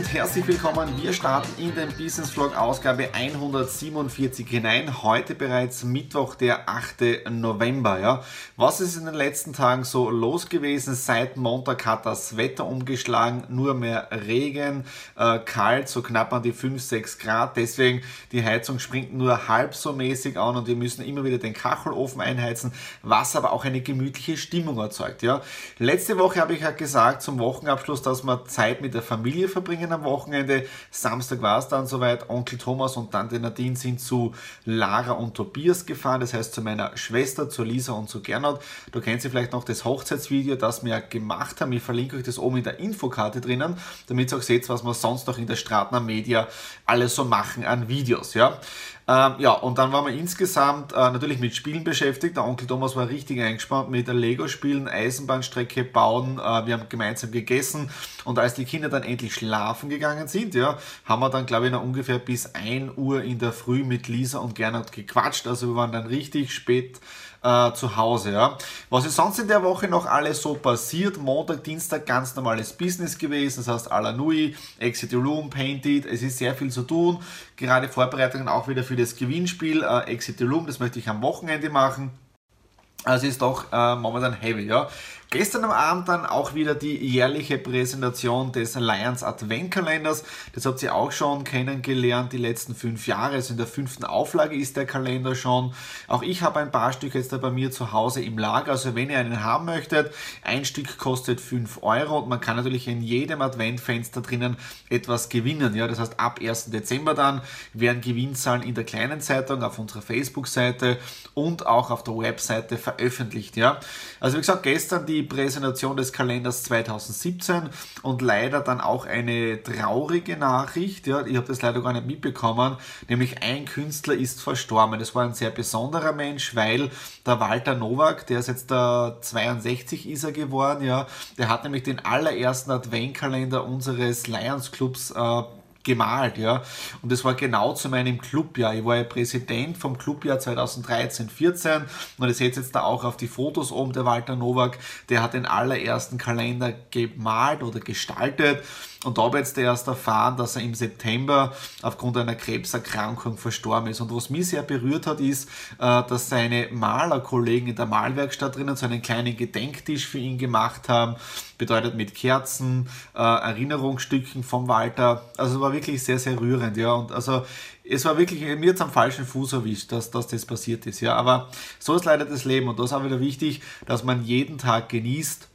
und herzlich willkommen. Wir starten in den Business Vlog Ausgabe 147 hinein. Heute bereits Mittwoch, der 8. November. Ja. Was ist in den letzten Tagen so los gewesen? Seit Montag hat das Wetter umgeschlagen, nur mehr Regen, äh, kalt, so knapp an die 5, 6 Grad. Deswegen die Heizung springt nur halb so mäßig an und wir müssen immer wieder den Kachelofen einheizen, was aber auch eine gemütliche Stimmung erzeugt. Ja. Letzte Woche habe ich ja gesagt zum Wochenabschluss, dass man Zeit mit der Familie Familie verbringen am Wochenende. Samstag war es dann soweit. Onkel Thomas und Tante Nadine sind zu Lara und Tobias gefahren, das heißt zu meiner Schwester, zu Lisa und zu Gernot. Du kennst sie vielleicht noch das Hochzeitsvideo, das wir gemacht haben. Ich verlinke euch das oben in der Infokarte drinnen, damit ihr auch seht, was wir sonst noch in der Stratner Media alles so machen an Videos. Ja. Ähm, ja, und dann waren wir insgesamt äh, natürlich mit Spielen beschäftigt. Der Onkel Thomas war richtig eingespannt mit Lego-Spielen, Eisenbahnstrecke bauen. Äh, wir haben gemeinsam gegessen und als die Kinder dann endlich schlafen gegangen sind, ja, haben wir dann, glaube ich, noch ungefähr bis 1 Uhr in der Früh mit Lisa und Gernot gequatscht. Also wir waren dann richtig spät äh, zu Hause. Ja. Was ist sonst in der Woche noch alles so passiert? Montag, Dienstag ganz normales Business gewesen, das heißt Alanui, Exit Room, Painted, es ist sehr viel zu tun. Gerade Vorbereitungen auch wieder für das Gewinnspiel äh, Exit Room, das möchte ich am Wochenende machen. Also ist doch äh, momentan heavy, ja. Gestern am Abend dann auch wieder die jährliche Präsentation des Alliance Adventkalenders. Das habt ihr auch schon kennengelernt, die letzten fünf Jahre. Also in der fünften Auflage ist der Kalender schon. Auch ich habe ein paar Stück jetzt da bei mir zu Hause im Lager. Also wenn ihr einen haben möchtet, ein Stück kostet fünf Euro und man kann natürlich in jedem Adventfenster drinnen etwas gewinnen. Ja, das heißt, ab 1. Dezember dann werden Gewinnzahlen in der kleinen Zeitung, auf unserer Facebook-Seite und auch auf der Webseite veröffentlicht. Ja, also wie gesagt, gestern die Präsentation des Kalenders 2017 und leider dann auch eine traurige Nachricht. Ja, ich habe das leider gar nicht mitbekommen, nämlich ein Künstler ist verstorben. Das war ein sehr besonderer Mensch, weil der Walter Nowak, der ist jetzt der 62 ist er geworden, ja, der hat nämlich den allerersten Adventkalender unseres Lions Clubs äh, gemalt, ja. Und das war genau zu meinem Clubjahr. Ich war ja Präsident vom Clubjahr 2013-14 und ihr seht jetzt da auch auf die Fotos oben, der Walter Nowak, der hat den allerersten Kalender gemalt oder gestaltet und da habe ich jetzt erst erfahren, dass er im September aufgrund einer Krebserkrankung verstorben ist. Und was mich sehr berührt hat, ist, äh, dass seine Malerkollegen in der Malwerkstatt drinnen so einen kleinen Gedenktisch für ihn gemacht haben. Bedeutet mit Kerzen, äh, Erinnerungsstücken vom Walter. Also es war wirklich sehr, sehr rührend. Ja. Und also es war wirklich, mir jetzt am falschen Fuß erwischt, dass, dass das passiert ist. Ja. Aber so ist leider das Leben. Und da ist auch wieder wichtig, dass man jeden Tag genießt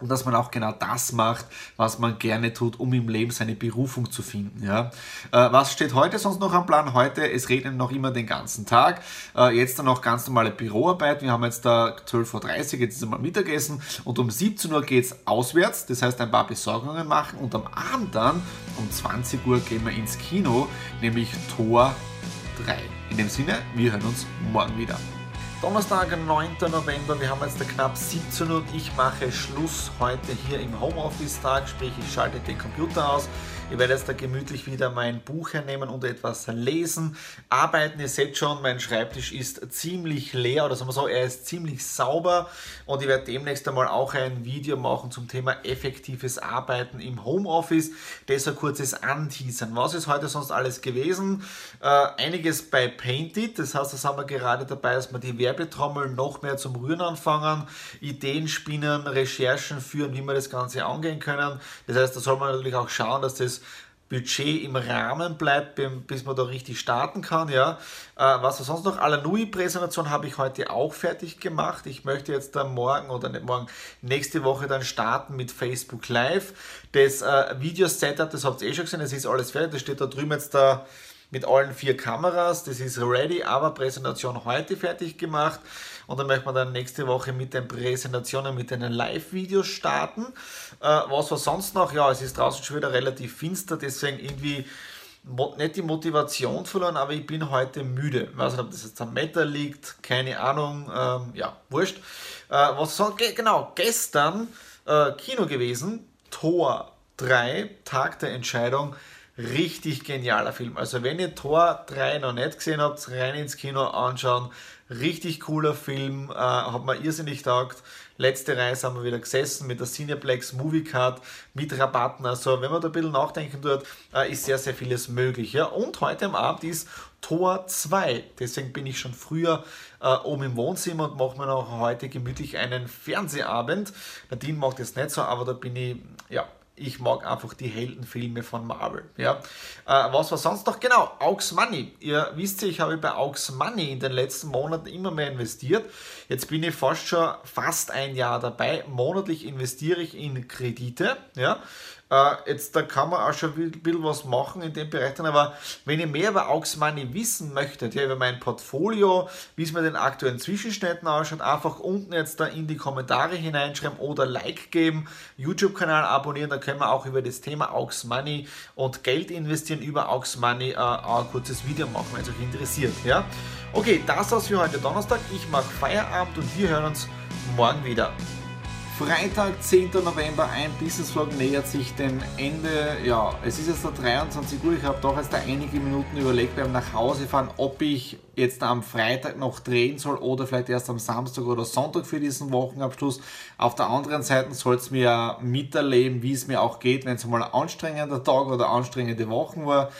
und dass man auch genau das macht, was man gerne tut, um im Leben seine Berufung zu finden. Ja. Äh, was steht heute sonst noch am Plan? Heute, es regnet noch immer den ganzen Tag. Äh, jetzt dann noch ganz normale Büroarbeit. Wir haben jetzt da 12.30 Uhr, jetzt ist einmal Mittagessen und um 17 Uhr geht es auswärts, das heißt ein paar Besorgungen machen und am Abend dann um 20 Uhr gehen wir ins Kino, nämlich Tor 3. In dem Sinne, wir hören uns morgen wieder. Donnerstag, 9. November, wir haben jetzt knapp 17 Uhr und ich mache Schluss heute hier im Homeoffice-Tag, sprich ich schalte den Computer aus. Ich werde jetzt da gemütlich wieder mein Buch hernehmen und etwas lesen, arbeiten. Ihr seht schon, mein Schreibtisch ist ziemlich leer oder sagen wir so, er ist ziemlich sauber und ich werde demnächst einmal auch ein Video machen zum Thema effektives Arbeiten im Homeoffice. Das ein kurzes Anteasern. Was ist heute sonst alles gewesen? Äh, einiges bei Painted, das heißt, da sind wir gerade dabei, dass wir die Werbetrommel noch mehr zum Rühren anfangen, Ideen spinnen, Recherchen führen, wie wir das Ganze angehen können. Das heißt, da soll man natürlich auch schauen, dass das Budget im Rahmen bleibt, bis man da richtig starten kann. Ja. Äh, was war sonst noch? Alanui-Präsentation habe ich heute auch fertig gemacht. Ich möchte jetzt dann morgen oder nicht morgen, nächste Woche dann starten mit Facebook Live. Das äh, Video-Setup, das habt ihr eh schon gesehen, das ist alles fertig. Das steht da drüben jetzt da mit allen vier Kameras. Das ist ready, aber Präsentation heute fertig gemacht. Und dann möchte man dann nächste Woche mit den Präsentationen, mit den Live-Videos starten. Äh, was war sonst noch? Ja, es ist draußen schon wieder relativ finster, deswegen irgendwie nicht die Motivation verloren, aber ich bin heute müde. Ich weiß nicht, ob das jetzt am Wetter liegt, keine Ahnung, ähm, ja, wurscht. Äh, was soll, genau, gestern äh, Kino gewesen, Tor 3, Tag der Entscheidung richtig genialer Film. Also wenn ihr Tor 3 noch nicht gesehen habt, rein ins Kino anschauen. Richtig cooler Film, äh, hat mir irrsinnig taugt. Letzte Reise haben wir wieder gesessen mit der Cineplex Movie Card mit Rabatten. Also wenn man da ein bisschen nachdenken tut, äh, ist sehr, sehr vieles möglich. Ja? Und heute am Abend ist Tor 2. Deswegen bin ich schon früher äh, oben im Wohnzimmer und mache mir noch heute gemütlich einen Fernsehabend. Nadine macht es nicht so, aber da bin ich ja ich mag einfach die Heldenfilme von Marvel. Ja. Äh, was war sonst noch? Genau, Aux Money. Ihr wisst ja, ich habe bei Aux Money in den letzten Monaten immer mehr investiert. Jetzt bin ich fast schon fast ein Jahr dabei. Monatlich investiere ich in Kredite. Ja. Äh, jetzt da kann man auch schon ein bisschen was machen in dem Bereich. Aber wenn ihr mehr über Aux Money wissen möchtet, ja, über mein Portfolio, wie es mit den aktuellen Zwischenständen ausschaut, einfach unten jetzt da in die Kommentare hineinschreiben oder Like geben, YouTube-Kanal abonnieren, da können wir auch über das Thema Aux Money und Geld investieren über Aux Money äh, auch ein kurzes Video machen, wenn es euch interessiert. Ja? Okay, das war's für heute Donnerstag. Ich mache Feierabend und wir hören uns morgen wieder. Freitag, 10. November, ein Business Vlog nähert sich dem Ende. Ja, es ist jetzt der 23 Uhr. Ich habe doch jetzt da einige Minuten überlegt beim Nachhausefahren, ob ich jetzt am Freitag noch drehen soll oder vielleicht erst am Samstag oder Sonntag für diesen Wochenabschluss. Auf der anderen Seite soll es mir miterleben, wie es mir auch geht, wenn es mal ein anstrengender Tag oder anstrengende Wochen war.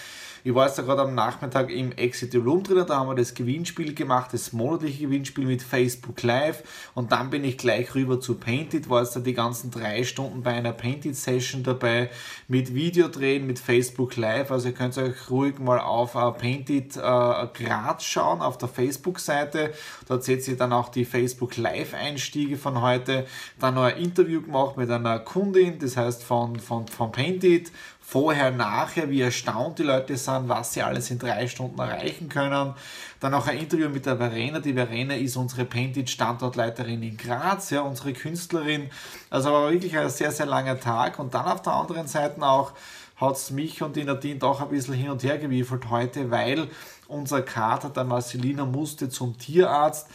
Ich war jetzt da gerade am Nachmittag im Exit Room drin, da haben wir das Gewinnspiel gemacht, das monatliche Gewinnspiel mit Facebook Live. Und dann bin ich gleich rüber zu Painted, war jetzt da die ganzen drei Stunden bei einer Painted Session dabei mit Videodrehen, mit Facebook Live, also ihr könnt euch ruhig mal auf uh, Painted uh, Graz schauen, auf der Facebook-Seite, dort seht ihr dann auch die Facebook Live-Einstiege von heute, dann noch ein Interview gemacht mit einer Kundin, das heißt von, von, von Painted, vorher, nachher, wie erstaunt die Leute sind, was sie alles in drei Stunden erreichen können. Dann auch ein Interview mit der Verena. Die Verena ist unsere Painted Standortleiterin in Graz, ja, unsere Künstlerin. Also war wirklich ein sehr, sehr langer Tag. Und dann auf der anderen Seite auch hat es mich und die Nadine doch ein bisschen hin und her gewiefelt heute, weil unser Kater, der Marcelina, musste zum Tierarzt.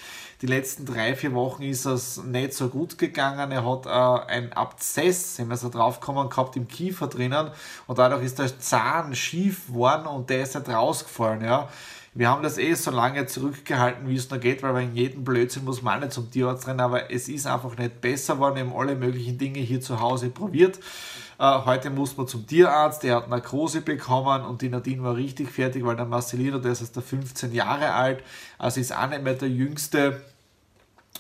Die letzten drei, vier Wochen ist es nicht so gut gegangen. Er hat äh, ein Abzess, sind wir so draufgekommen, gehabt im Kiefer drinnen und dadurch ist der Zahn schief geworden und der ist nicht rausgefallen. Ja. Wir haben das eh so lange zurückgehalten, wie es nur geht, weil in jedem Blödsinn muss man nicht zum Tierarzt rennen, aber es ist einfach nicht besser geworden. Wir haben alle möglichen Dinge hier zu Hause probiert. Äh, heute muss man zum Tierarzt, der hat Narkose bekommen und die Nadine war richtig fertig, weil der Marcelino, der ist erst 15 Jahre alt, also ist auch nicht mehr der Jüngste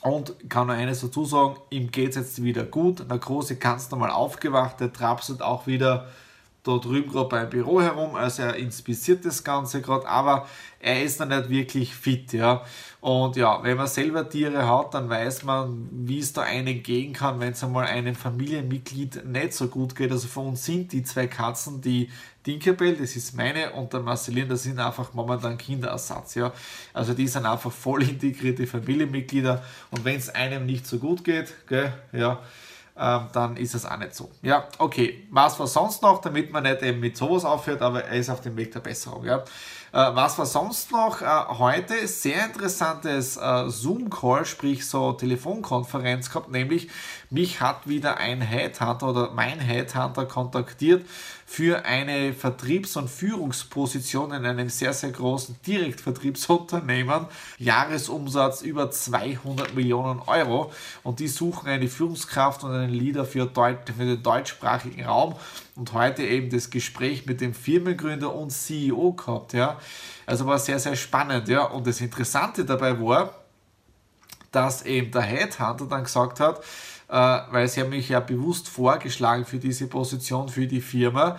und kann nur eines dazu sagen, ihm geht es jetzt wieder gut. Narkose ganz normal aufgewacht, der trapselt auch wieder da drüben gerade beim Büro herum, also er inspiziert das Ganze gerade, aber er ist noch nicht wirklich fit, ja. Und ja, wenn man selber Tiere hat, dann weiß man, wie es da einen gehen kann, wenn es einmal einem Familienmitglied nicht so gut geht. Also für uns sind die zwei Katzen, die Tinkerbell, das ist meine, und der Marcelin, das sind einfach momentan Kinderersatz, ja. Also die sind einfach voll integrierte Familienmitglieder und wenn es einem nicht so gut geht, gell, ja, ähm, dann ist es auch nicht so. Ja, okay. Was war sonst noch, damit man nicht eben mit sowas aufhört, aber er ist auf dem Weg der Besserung. Ja. Äh, was war sonst noch? Äh, heute sehr interessantes äh, Zoom-Call, sprich so Telefonkonferenz gehabt, nämlich mich hat wieder ein Headhunter oder mein Headhunter kontaktiert für eine Vertriebs- und Führungsposition in einem sehr, sehr großen Direktvertriebsunternehmen. Jahresumsatz über 200 Millionen Euro und die suchen eine Führungskraft und einen Leader für, für den deutschsprachigen Raum und heute eben das Gespräch mit dem Firmengründer und CEO gehabt. Ja. Also war sehr, sehr spannend. Ja. Und das Interessante dabei war, dass eben der Headhunter dann gesagt hat, weil sie haben mich ja bewusst vorgeschlagen für diese Position für die Firma.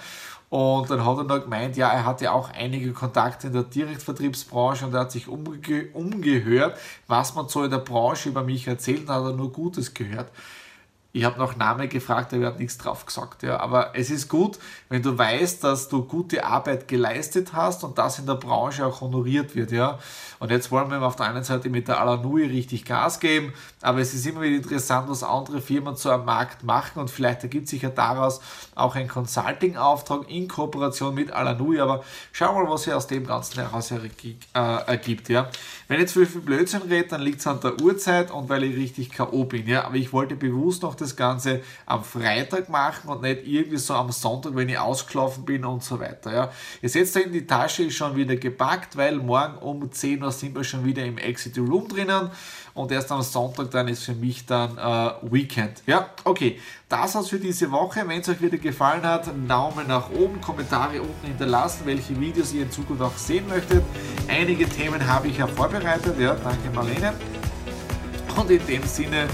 Und dann hat er noch gemeint, ja, er hatte auch einige Kontakte in der Direktvertriebsbranche und er hat sich umge umgehört, was man so in der Branche über mich erzählt hat er nur Gutes gehört. Ich habe nach Name gefragt, er hat nichts drauf gesagt. Ja. Aber es ist gut, wenn du weißt, dass du gute Arbeit geleistet hast und das in der Branche auch honoriert wird. Ja. Und jetzt wollen wir auf der einen Seite mit der Alanui richtig Gas geben, aber es ist immer wieder interessant, was andere Firmen so am Markt machen und vielleicht ergibt sich ja daraus auch ein Consulting-Auftrag in Kooperation mit Alanui. Aber schau mal, was sich aus dem Ganzen heraus äh, ergibt. Ja. Wenn jetzt viel, viel Blödsinn rede, dann liegt es an der Uhrzeit und weil ich richtig K.O. bin. Ja. Aber ich wollte bewusst noch das Ganze am Freitag machen und nicht irgendwie so am Sonntag, wenn ich ausgelaufen bin und so weiter. Ja. Jetzt setzt in die Tasche ist schon wieder gepackt, weil morgen um 10 Uhr sind wir schon wieder im Exit Room drinnen und erst am Sonntag dann ist für mich dann äh, Weekend. Ja, okay, das war's für diese Woche. Wenn es euch wieder gefallen hat, Daumen nach oben, Kommentare unten hinterlassen, welche Videos ihr in Zukunft auch sehen möchtet. Einige Themen habe ich ja vorbereitet, ja, danke Marlene. Und in dem Sinne,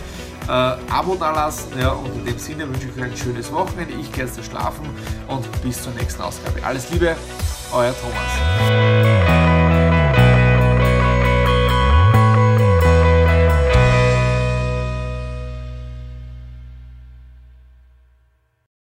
äh, Abo dalassen. Ja, und in dem Sinne wünsche ich euch ein schönes Wochenende. Ich gehe jetzt schlafen und bis zur nächsten Ausgabe. Alles Liebe, euer Thomas.